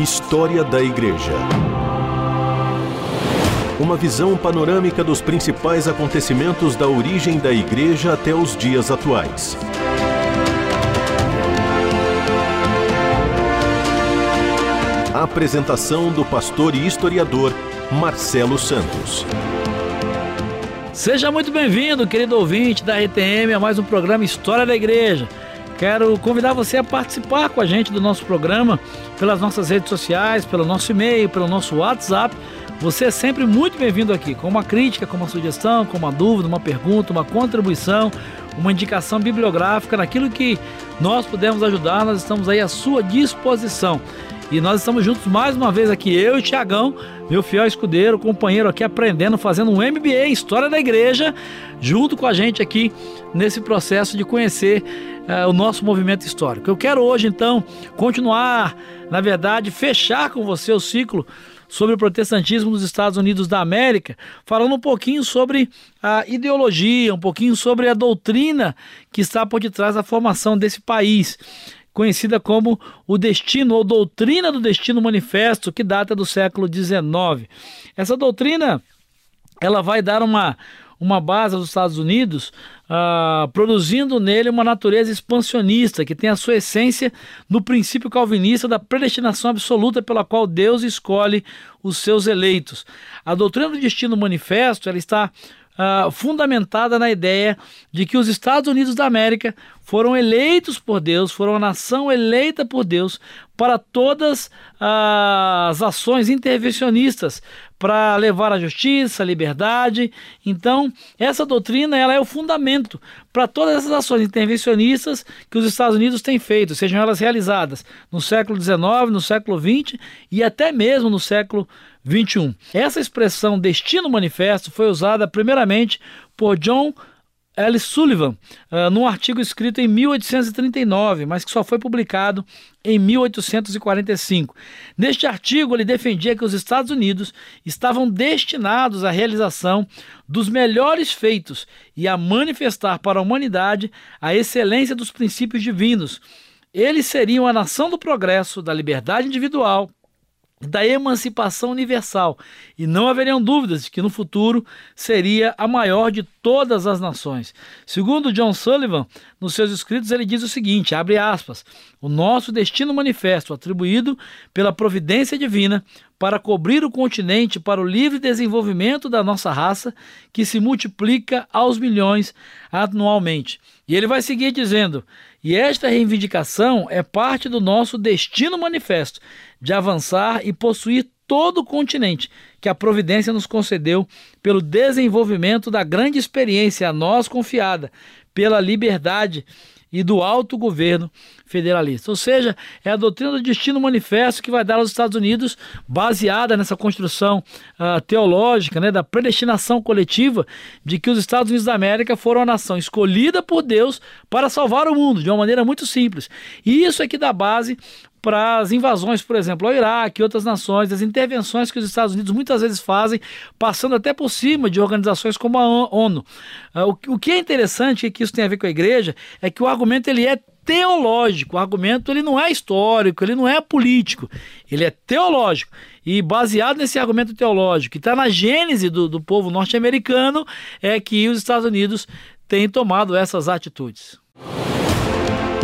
História da Igreja. Uma visão panorâmica dos principais acontecimentos da origem da Igreja até os dias atuais. A apresentação do pastor e historiador Marcelo Santos. Seja muito bem-vindo, querido ouvinte da RTM, a mais um programa História da Igreja. Quero convidar você a participar com a gente do nosso programa pelas nossas redes sociais, pelo nosso e-mail, pelo nosso WhatsApp. Você é sempre muito bem-vindo aqui, com uma crítica, com uma sugestão, com uma dúvida, uma pergunta, uma contribuição, uma indicação bibliográfica, naquilo que nós pudermos ajudar, nós estamos aí à sua disposição. E nós estamos juntos mais uma vez aqui, eu e o Tiagão, meu fiel escudeiro, companheiro aqui aprendendo, fazendo um MBA em História da Igreja, junto com a gente aqui nesse processo de conhecer uh, o nosso movimento histórico. Eu quero hoje então continuar, na verdade, fechar com você o ciclo sobre o protestantismo nos Estados Unidos da América, falando um pouquinho sobre a ideologia, um pouquinho sobre a doutrina que está por detrás da formação desse país conhecida como o Destino ou Doutrina do Destino Manifesto, que data do século XIX. Essa doutrina ela vai dar uma, uma base aos Estados Unidos, uh, produzindo nele uma natureza expansionista, que tem a sua essência no princípio calvinista da predestinação absoluta pela qual Deus escolhe os seus eleitos. A doutrina do destino manifesto ela está uh, fundamentada na ideia de que os Estados Unidos da América foram eleitos por Deus, foram a nação eleita por Deus para todas as ações intervencionistas para levar a justiça, a liberdade. Então, essa doutrina ela é o fundamento para todas essas ações intervencionistas que os Estados Unidos têm feito, sejam elas realizadas no século XIX, no século XX e até mesmo no século 21. Essa expressão destino manifesto foi usada primeiramente por John L. Sullivan, uh, num artigo escrito em 1839, mas que só foi publicado em 1845. Neste artigo, ele defendia que os Estados Unidos estavam destinados à realização dos melhores feitos e a manifestar para a humanidade a excelência dos princípios divinos. Eles seriam a nação do progresso, da liberdade individual, da emancipação universal, e não haveriam dúvidas de que no futuro seria a maior de todas as nações. Segundo John Sullivan, nos seus escritos ele diz o seguinte, abre aspas, o nosso destino manifesto atribuído pela providência divina para cobrir o continente para o livre desenvolvimento da nossa raça, que se multiplica aos milhões anualmente. E ele vai seguir dizendo: e esta reivindicação é parte do nosso destino manifesto de avançar e possuir todo o continente que a providência nos concedeu pelo desenvolvimento da grande experiência a nós confiada, pela liberdade e do alto governo federalista. Ou seja, é a doutrina do destino manifesto que vai dar aos Estados Unidos, baseada nessa construção uh, teológica, né, da predestinação coletiva, de que os Estados Unidos da América foram a nação escolhida por Deus para salvar o mundo, de uma maneira muito simples. E isso é que dá base para as invasões, por exemplo, ao Iraque e outras nações, as intervenções que os Estados Unidos muitas vezes fazem, passando até por cima de organizações como a ONU. Ah, o que é interessante, e que isso tem a ver com a igreja, é que o argumento ele é teológico, o argumento ele não é histórico, ele não é político, ele é teológico. E baseado nesse argumento teológico, que está na gênese do, do povo norte-americano, é que os Estados Unidos têm tomado essas atitudes.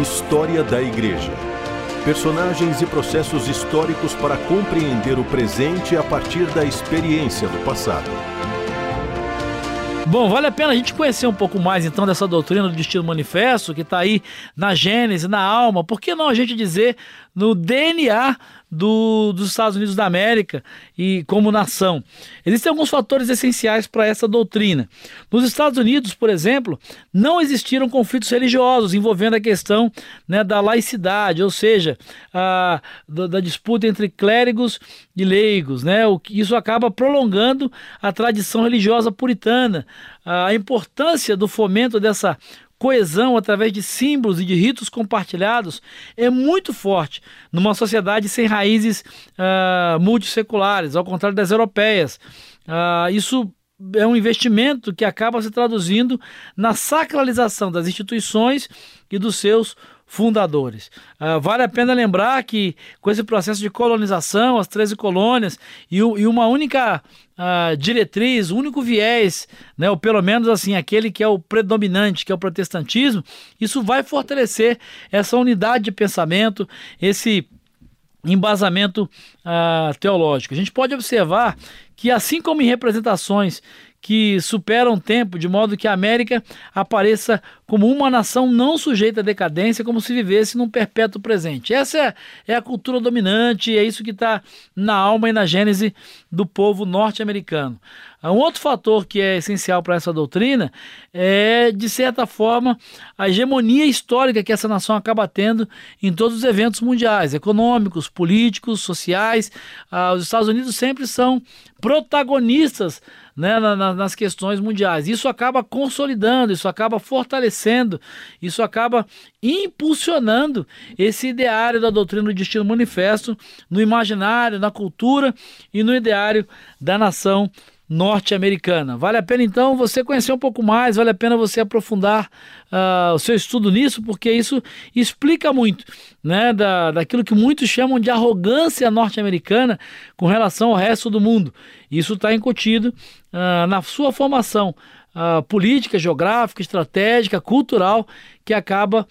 História da Igreja personagens e processos históricos para compreender o presente a partir da experiência do passado. Bom, vale a pena a gente conhecer um pouco mais então dessa doutrina do destino manifesto que está aí na Gênese, na alma. Por que não a gente dizer no DNA do, dos Estados Unidos da América e como nação. Existem alguns fatores essenciais para essa doutrina. Nos Estados Unidos, por exemplo, não existiram conflitos religiosos envolvendo a questão né, da laicidade, ou seja, a, da, da, disputa entre clérigos e leigos. Né? O, isso acaba prolongando a tradição religiosa puritana. A importância do fomento dessa coesão através de símbolos e de ritos compartilhados é muito forte numa sociedade sem raízes uh, multisseculares, ao contrário das europeias. Uh, isso é um investimento que acaba se traduzindo na sacralização das instituições e dos seus fundadores. Uh, vale a pena lembrar que com esse processo de colonização, as 13 colônias e, e uma única uh, diretriz, único viés, né, ou pelo menos assim, aquele que é o predominante, que é o protestantismo, isso vai fortalecer essa unidade de pensamento, esse embasamento uh, teológico. A gente pode observar que, assim como em representações que superam o tempo, de modo que a América apareça como uma nação não sujeita à decadência, como se vivesse num perpétuo presente. Essa é, é a cultura dominante, é isso que está na alma e na gênese do povo norte-americano. Um outro fator que é essencial para essa doutrina é, de certa forma, a hegemonia histórica que essa nação acaba tendo em todos os eventos mundiais, econômicos, políticos, sociais. Ah, os Estados Unidos sempre são protagonistas né, na, nas questões mundiais. Isso acaba consolidando, isso acaba fortalecendo, isso acaba impulsionando esse ideário da doutrina do destino manifesto no imaginário, na cultura e no ideário da nação norte-americana. Vale a pena então você conhecer um pouco mais, vale a pena você aprofundar uh, o seu estudo nisso, porque isso explica muito né, da, daquilo que muitos chamam de arrogância norte-americana com relação ao resto do mundo. Isso está incutido uh, na sua formação uh, política, geográfica, estratégica, cultural, que acaba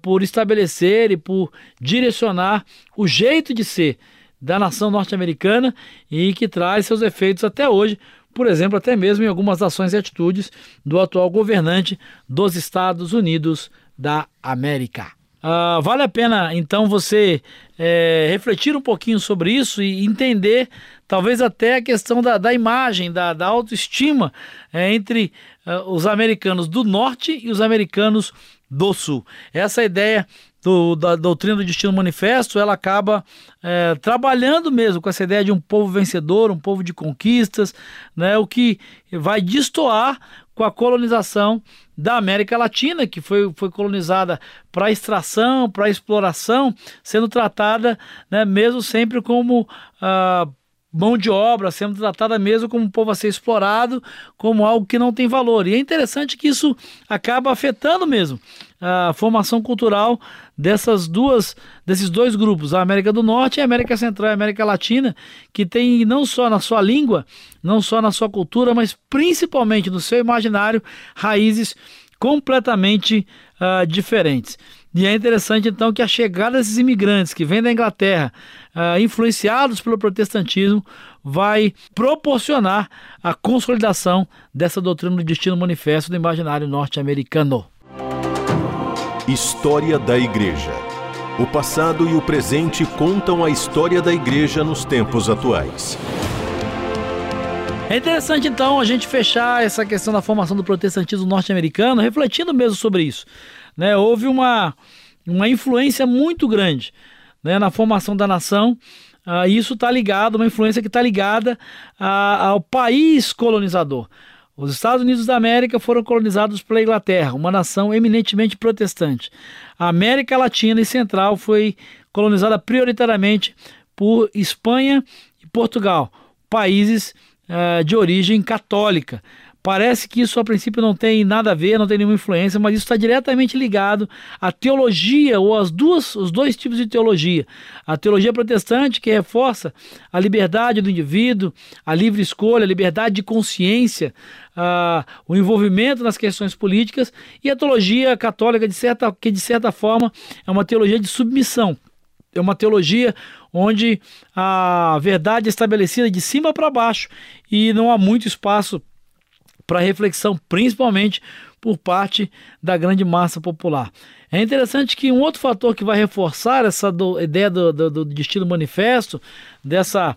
por estabelecer e por direcionar o jeito de ser da nação norte-americana e que traz seus efeitos até hoje, por exemplo, até mesmo em algumas ações e atitudes do atual governante dos Estados Unidos da América. Uh, vale a pena então você é, refletir um pouquinho sobre isso e entender, talvez até a questão da, da imagem, da, da autoestima é, entre uh, os americanos do norte e os americanos do sul. Essa ideia do, da doutrina do destino manifesto, ela acaba é, trabalhando mesmo com essa ideia de um povo vencedor, um povo de conquistas, né, o que vai destoar com a colonização da América Latina, que foi, foi colonizada para extração, para exploração, sendo tratada né, mesmo sempre como ah, mão de obra, sendo tratada mesmo como um povo a ser explorado, como algo que não tem valor. E é interessante que isso acaba afetando mesmo a formação cultural dessas duas, desses dois grupos, a América do Norte e a América Central e a América Latina, que tem não só na sua língua, não só na sua cultura, mas principalmente no seu imaginário, raízes completamente uh, diferentes. E é interessante então que a chegada desses imigrantes que vêm da Inglaterra, uh, influenciados pelo protestantismo, vai proporcionar a consolidação dessa doutrina do destino manifesto do imaginário norte-americano. História da Igreja. O passado e o presente contam a história da Igreja nos tempos atuais. É interessante então a gente fechar essa questão da formação do protestantismo norte-americano refletindo mesmo sobre isso né, houve uma, uma influência muito grande né, na formação da nação. Uh, isso está ligado, uma influência que está ligada a, ao país colonizador. Os Estados Unidos da América foram colonizados pela Inglaterra, uma nação eminentemente protestante. A América Latina e Central foi colonizada prioritariamente por Espanha e Portugal, países uh, de origem católica. Parece que isso a princípio não tem nada a ver, não tem nenhuma influência, mas isso está diretamente ligado à teologia ou às duas, os dois tipos de teologia. A teologia protestante que reforça a liberdade do indivíduo, a livre escolha, a liberdade de consciência, a, o envolvimento nas questões políticas, e a teologia católica de certa, que de certa forma é uma teologia de submissão. É uma teologia onde a verdade é estabelecida de cima para baixo e não há muito espaço para reflexão, principalmente por parte da grande massa popular. É interessante que um outro fator que vai reforçar essa do, ideia do, do, do destino manifesto, dessa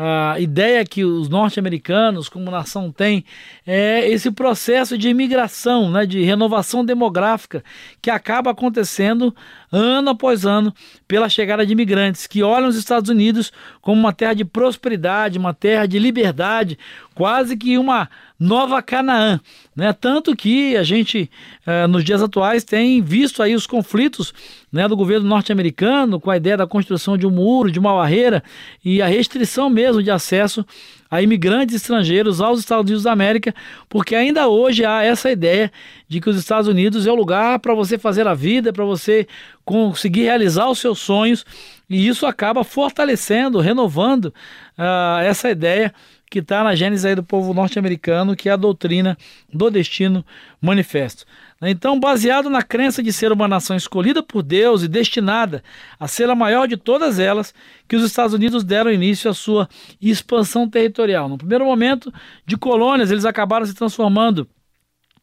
a ideia que os norte-americanos, como nação, têm é esse processo de imigração, né, de renovação demográfica que acaba acontecendo ano após ano pela chegada de imigrantes que olham os Estados Unidos como uma terra de prosperidade, uma terra de liberdade, quase que uma nova Canaã, né? Tanto que a gente eh, nos dias atuais tem visto aí os conflitos né, do governo norte-americano com a ideia da construção de um muro, de uma barreira e a restrição mesmo de acesso a imigrantes estrangeiros aos Estados Unidos da América, porque ainda hoje há essa ideia de que os Estados Unidos é o lugar para você fazer a vida, para você conseguir realizar os seus sonhos, e isso acaba fortalecendo, renovando uh, essa ideia que está na gênese do povo norte-americano, que é a doutrina do destino manifesto. Então, baseado na crença de ser uma nação escolhida por Deus e destinada a ser a maior de todas elas, que os Estados Unidos deram início à sua expansão territorial. No primeiro momento de colônias, eles acabaram se transformando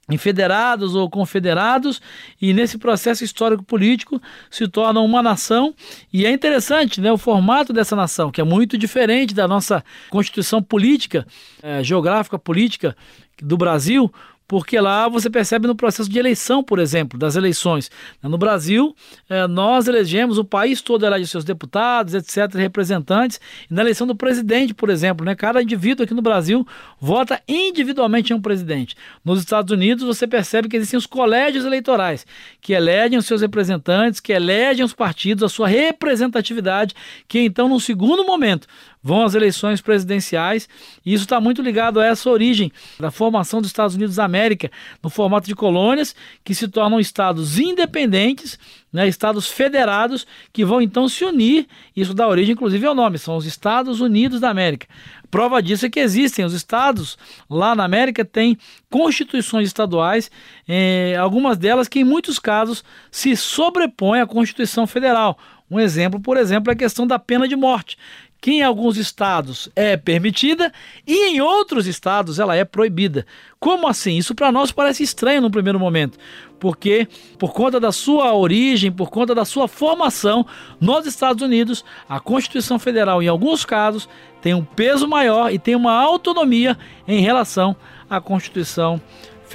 em federados ou confederados, e nesse processo histórico-político se tornam uma nação. E é interessante né, o formato dessa nação, que é muito diferente da nossa constituição política, é, geográfica política do Brasil, porque lá você percebe no processo de eleição, por exemplo, das eleições. No Brasil, eh, nós elegemos, o país todo elege seus deputados, etc., representantes, e na eleição do presidente, por exemplo, né, cada indivíduo aqui no Brasil vota individualmente em um presidente. Nos Estados Unidos, você percebe que existem os colégios eleitorais, que elegem os seus representantes, que elegem os partidos, a sua representatividade, que então, num segundo momento, vão às eleições presidenciais, e isso está muito ligado a essa origem da formação dos Estados Unidos da América no formato de colônias, que se tornam estados independentes, né, estados federados, que vão então se unir. Isso dá origem, inclusive, ao nome, são os Estados Unidos da América. Prova disso é que existem os estados lá na América têm constituições estaduais, eh, algumas delas que em muitos casos se sobrepõem à Constituição Federal. Um exemplo, por exemplo, é a questão da pena de morte que em alguns estados é permitida e em outros estados ela é proibida. Como assim? Isso para nós parece estranho no primeiro momento, porque por conta da sua origem, por conta da sua formação nos Estados Unidos, a Constituição Federal em alguns casos tem um peso maior e tem uma autonomia em relação à Constituição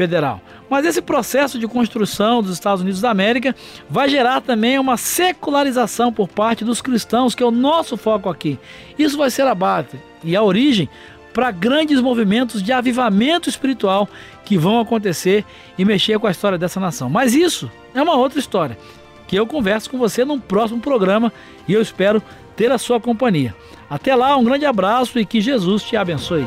Federal. Mas esse processo de construção dos Estados Unidos da América vai gerar também uma secularização por parte dos cristãos, que é o nosso foco aqui. Isso vai ser a base e a origem para grandes movimentos de avivamento espiritual que vão acontecer e mexer com a história dessa nação. Mas isso é uma outra história que eu converso com você num próximo programa e eu espero ter a sua companhia. Até lá, um grande abraço e que Jesus te abençoe.